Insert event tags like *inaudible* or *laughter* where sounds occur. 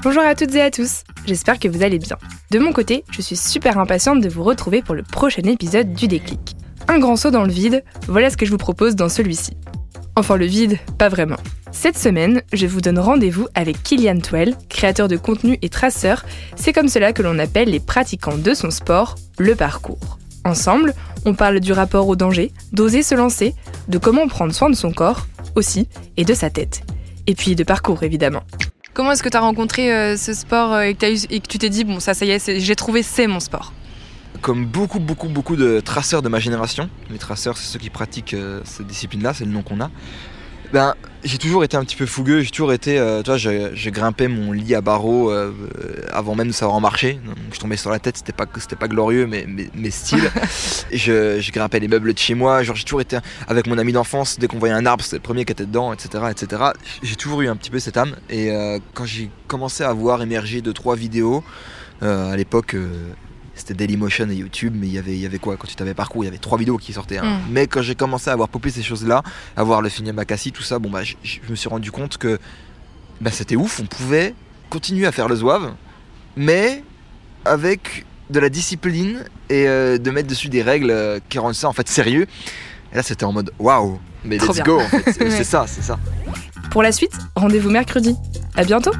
Bonjour à toutes et à tous, j'espère que vous allez bien. De mon côté, je suis super impatiente de vous retrouver pour le prochain épisode du déclic. Un grand saut dans le vide, voilà ce que je vous propose dans celui-ci. Enfin le vide, pas vraiment. Cette semaine, je vous donne rendez-vous avec Kylian Twell, créateur de contenu et traceur. C'est comme cela que l'on appelle les pratiquants de son sport, le parcours. Ensemble, on parle du rapport au danger, d'oser se lancer, de comment prendre soin de son corps, aussi, et de sa tête. Et puis de parcours, évidemment. Comment est-ce que tu as rencontré euh, ce sport euh, et, que tu t'es dit, bon, ça, ça y est, j'ai trouvé, c'est mon sport? Comme beaucoup, beaucoup, beaucoup de traceurs de ma génération, les traceurs, c'est ceux qui pratiquent euh, cette discipline-là, c'est le nom qu'on a. Ben, j'ai toujours été un petit peu fougueux, j'ai toujours été, euh, tu vois, j'ai grimpé mon lit à barreaux euh, avant même de savoir en marcher. Donc, je tombais sur la tête, c'était pas, c'était pas glorieux, mais, mais, style. *laughs* et je, je, grimpais les meubles de chez moi, genre j'ai toujours été avec mon ami d'enfance, dès qu'on voyait un arbre, c'était le premier qui était dedans, etc. etc. J'ai toujours eu un petit peu cette âme. Et euh, quand j'ai commencé à voir émerger deux, trois vidéos, à l'époque, c'était Dailymotion et YouTube, mais il y avait, il y avait quoi Quand tu t'avais parcours, il y avait trois vidéos qui sortaient. Hein. Mm. Mais quand j'ai commencé à avoir popé ces choses-là, à voir le film Makassi, tout ça, bon bah, je me suis rendu compte que bah, c'était ouf, on pouvait continuer à faire le zouave, mais avec de la discipline et euh, de mettre dessus des règles euh, qui rendent ça en fait sérieux. Et là, c'était en mode waouh, mais let's go, en fait. *laughs* c'est ça, c'est ça. Pour la suite, rendez-vous mercredi. À bientôt.